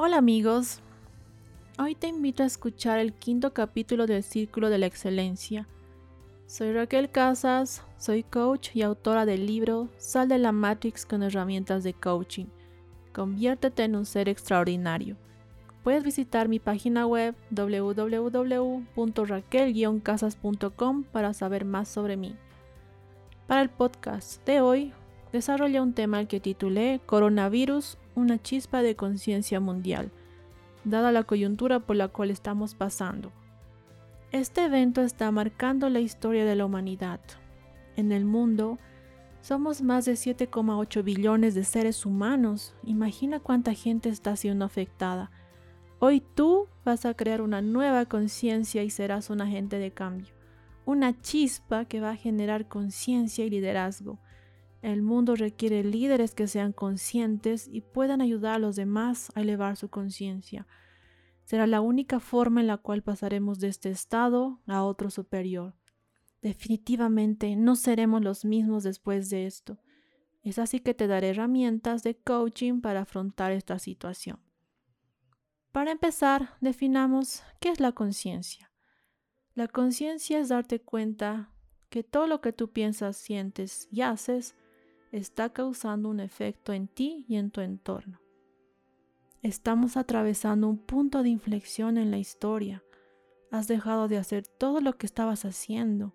Hola amigos, hoy te invito a escuchar el quinto capítulo del Círculo de la Excelencia. Soy Raquel Casas, soy coach y autora del libro Sal de la Matrix con herramientas de coaching. Conviértete en un ser extraordinario. Puedes visitar mi página web www.raquel-casas.com para saber más sobre mí. Para el podcast de hoy, desarrollé un tema que titulé Coronavirus, una chispa de conciencia mundial, dada la coyuntura por la cual estamos pasando. Este evento está marcando la historia de la humanidad. En el mundo, somos más de 7,8 billones de seres humanos. Imagina cuánta gente está siendo afectada. Hoy tú vas a crear una nueva conciencia y serás un agente de cambio. Una chispa que va a generar conciencia y liderazgo. El mundo requiere líderes que sean conscientes y puedan ayudar a los demás a elevar su conciencia. Será la única forma en la cual pasaremos de este estado a otro superior. Definitivamente no seremos los mismos después de esto. Es así que te daré herramientas de coaching para afrontar esta situación. Para empezar, definamos qué es la conciencia. La conciencia es darte cuenta que todo lo que tú piensas, sientes y haces está causando un efecto en ti y en tu entorno. Estamos atravesando un punto de inflexión en la historia. Has dejado de hacer todo lo que estabas haciendo.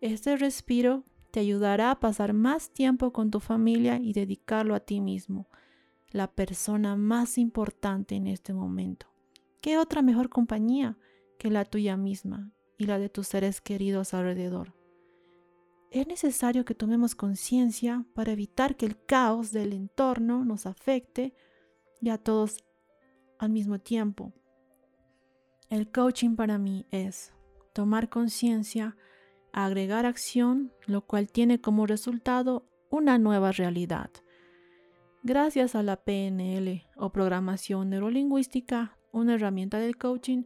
Este respiro te ayudará a pasar más tiempo con tu familia y dedicarlo a ti mismo, la persona más importante en este momento. ¿Qué otra mejor compañía que la tuya misma y la de tus seres queridos alrededor? Es necesario que tomemos conciencia para evitar que el caos del entorno nos afecte y a todos al mismo tiempo. El coaching para mí es tomar conciencia, agregar acción, lo cual tiene como resultado una nueva realidad. Gracias a la PNL o programación neurolingüística, una herramienta del coaching,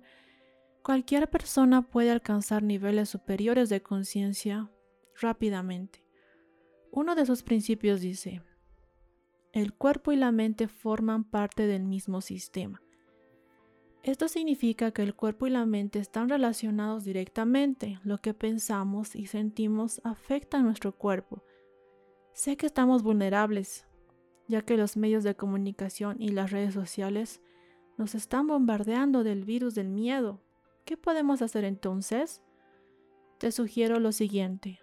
cualquier persona puede alcanzar niveles superiores de conciencia rápidamente. Uno de sus principios dice, el cuerpo y la mente forman parte del mismo sistema. Esto significa que el cuerpo y la mente están relacionados directamente. Lo que pensamos y sentimos afecta a nuestro cuerpo. Sé que estamos vulnerables, ya que los medios de comunicación y las redes sociales nos están bombardeando del virus del miedo. ¿Qué podemos hacer entonces? Te sugiero lo siguiente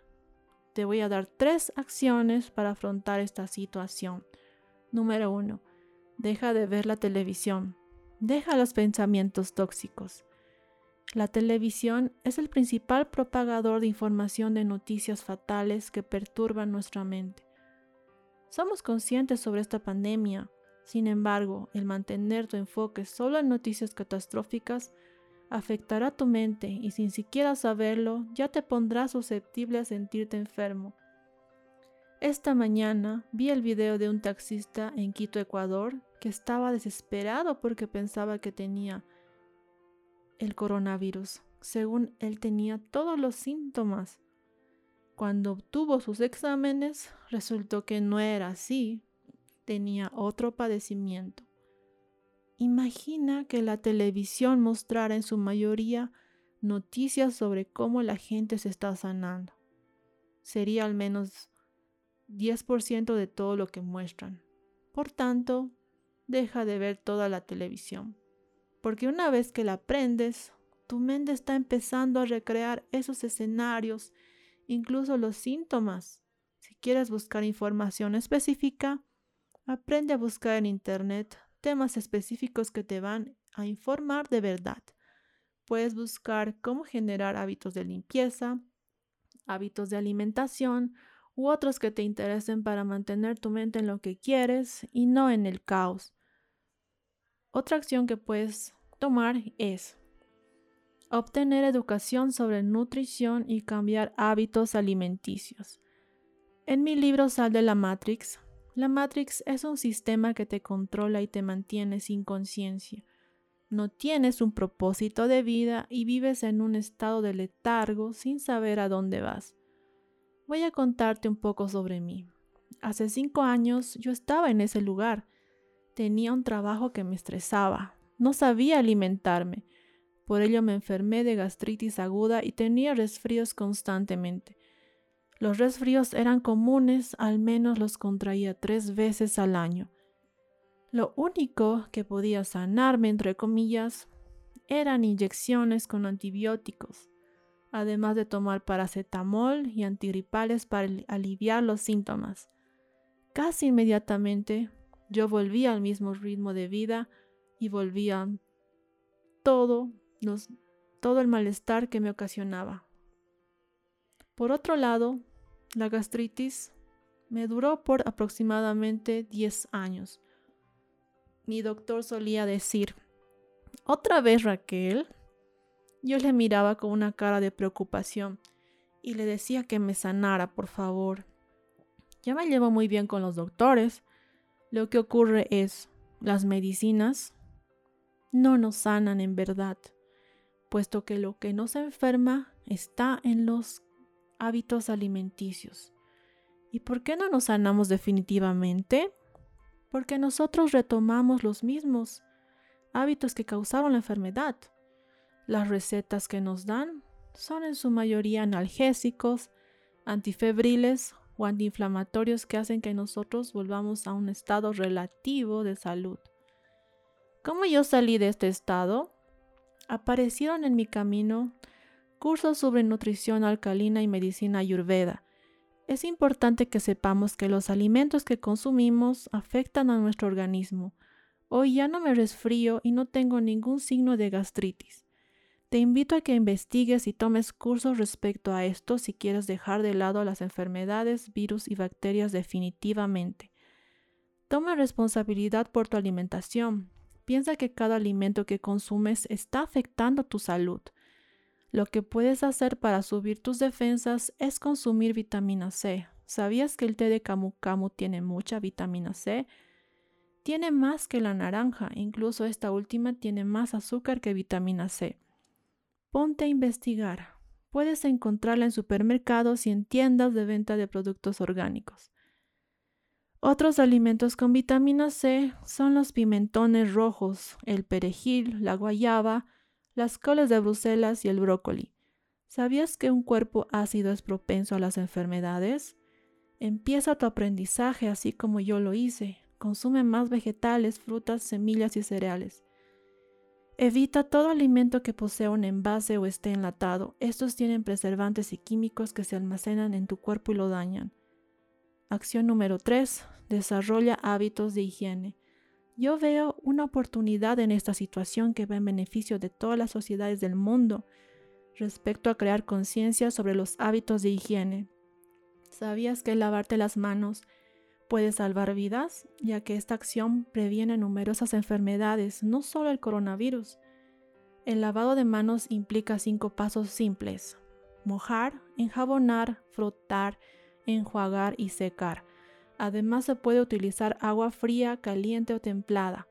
te voy a dar tres acciones para afrontar esta situación. Número uno, deja de ver la televisión. Deja los pensamientos tóxicos. La televisión es el principal propagador de información de noticias fatales que perturban nuestra mente. Somos conscientes sobre esta pandemia, sin embargo, el mantener tu enfoque solo en noticias catastróficas afectará tu mente y sin siquiera saberlo ya te pondrá susceptible a sentirte enfermo. Esta mañana vi el video de un taxista en Quito, Ecuador, que estaba desesperado porque pensaba que tenía el coronavirus. Según él tenía todos los síntomas. Cuando obtuvo sus exámenes, resultó que no era así, tenía otro padecimiento. Imagina que la televisión mostrara en su mayoría noticias sobre cómo la gente se está sanando. Sería al menos 10% de todo lo que muestran. Por tanto, deja de ver toda la televisión. Porque una vez que la aprendes, tu mente está empezando a recrear esos escenarios, incluso los síntomas. Si quieres buscar información específica, aprende a buscar en Internet temas específicos que te van a informar de verdad. Puedes buscar cómo generar hábitos de limpieza, hábitos de alimentación u otros que te interesen para mantener tu mente en lo que quieres y no en el caos. Otra acción que puedes tomar es obtener educación sobre nutrición y cambiar hábitos alimenticios. En mi libro Sal de la Matrix la Matrix es un sistema que te controla y te mantiene sin conciencia. No tienes un propósito de vida y vives en un estado de letargo sin saber a dónde vas. Voy a contarte un poco sobre mí. Hace cinco años yo estaba en ese lugar. Tenía un trabajo que me estresaba. No sabía alimentarme. Por ello me enfermé de gastritis aguda y tenía resfríos constantemente. Los resfríos eran comunes, al menos los contraía tres veces al año. Lo único que podía sanarme, entre comillas, eran inyecciones con antibióticos, además de tomar paracetamol y antigripales para aliviar los síntomas. Casi inmediatamente yo volvía al mismo ritmo de vida y volvía todo, todo el malestar que me ocasionaba. Por otro lado, la gastritis me duró por aproximadamente 10 años. Mi doctor solía decir, ¿otra vez Raquel? Yo le miraba con una cara de preocupación y le decía que me sanara, por favor. Ya me llevo muy bien con los doctores. Lo que ocurre es, las medicinas no nos sanan en verdad, puesto que lo que nos enferma está en los hábitos alimenticios. ¿Y por qué no nos sanamos definitivamente? Porque nosotros retomamos los mismos hábitos que causaron la enfermedad. Las recetas que nos dan son en su mayoría analgésicos, antifebriles o antiinflamatorios que hacen que nosotros volvamos a un estado relativo de salud. ¿Cómo yo salí de este estado? Aparecieron en mi camino cursos sobre nutrición alcalina y medicina ayurveda. Es importante que sepamos que los alimentos que consumimos afectan a nuestro organismo. Hoy ya no me resfrío y no tengo ningún signo de gastritis. Te invito a que investigues y tomes cursos respecto a esto si quieres dejar de lado las enfermedades, virus y bacterias definitivamente. Toma responsabilidad por tu alimentación. Piensa que cada alimento que consumes está afectando tu salud. Lo que puedes hacer para subir tus defensas es consumir vitamina C. ¿Sabías que el té de camu camu tiene mucha vitamina C? Tiene más que la naranja, incluso esta última tiene más azúcar que vitamina C. Ponte a investigar. Puedes encontrarla en supermercados y en tiendas de venta de productos orgánicos. Otros alimentos con vitamina C son los pimentones rojos, el perejil, la guayaba, las coles de Bruselas y el brócoli. ¿Sabías que un cuerpo ácido es propenso a las enfermedades? Empieza tu aprendizaje así como yo lo hice. Consume más vegetales, frutas, semillas y cereales. Evita todo alimento que posea un envase o esté enlatado. Estos tienen preservantes y químicos que se almacenan en tu cuerpo y lo dañan. Acción número 3. Desarrolla hábitos de higiene. Yo veo una oportunidad en esta situación que va en beneficio de todas las sociedades del mundo respecto a crear conciencia sobre los hábitos de higiene. ¿Sabías que lavarte las manos puede salvar vidas, ya que esta acción previene numerosas enfermedades, no solo el coronavirus. El lavado de manos implica cinco pasos simples. Mojar, enjabonar, frotar, enjuagar y secar. Además se puede utilizar agua fría, caliente o templada,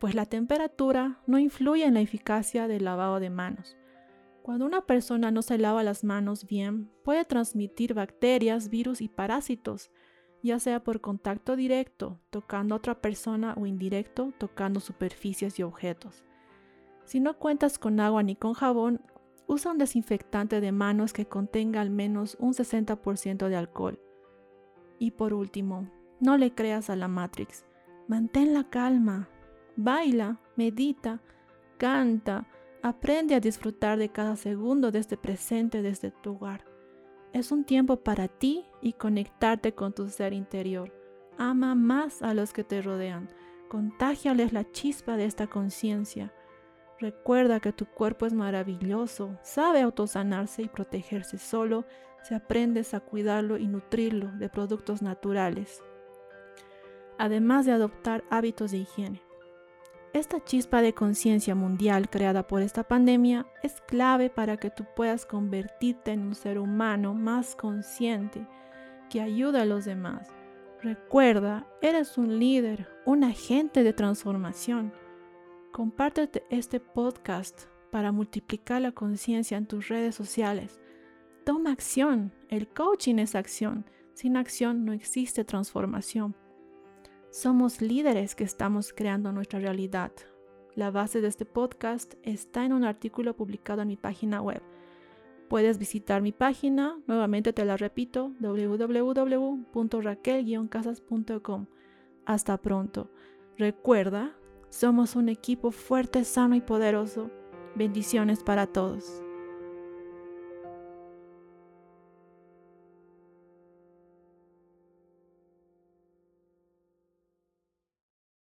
pues la temperatura no influye en la eficacia del lavado de manos. Cuando una persona no se lava las manos bien, puede transmitir bacterias, virus y parásitos, ya sea por contacto directo, tocando a otra persona o indirecto, tocando superficies y objetos. Si no cuentas con agua ni con jabón, usa un desinfectante de manos que contenga al menos un 60% de alcohol. Y por último, no le creas a la Matrix. Mantén la calma. Baila, medita, canta, aprende a disfrutar de cada segundo de este presente desde tu hogar. Es un tiempo para ti y conectarte con tu ser interior. Ama más a los que te rodean. Contágiales la chispa de esta conciencia. Recuerda que tu cuerpo es maravilloso, sabe autosanarse y protegerse solo si aprendes a cuidarlo y nutrirlo de productos naturales, además de adoptar hábitos de higiene. Esta chispa de conciencia mundial creada por esta pandemia es clave para que tú puedas convertirte en un ser humano más consciente que ayuda a los demás. Recuerda, eres un líder, un agente de transformación. Compártete este podcast para multiplicar la conciencia en tus redes sociales. Toma acción. El coaching es acción. Sin acción no existe transformación. Somos líderes que estamos creando nuestra realidad. La base de este podcast está en un artículo publicado en mi página web. Puedes visitar mi página, nuevamente te la repito, www.raquel-casas.com. Hasta pronto. Recuerda, somos un equipo fuerte, sano y poderoso. Bendiciones para todos.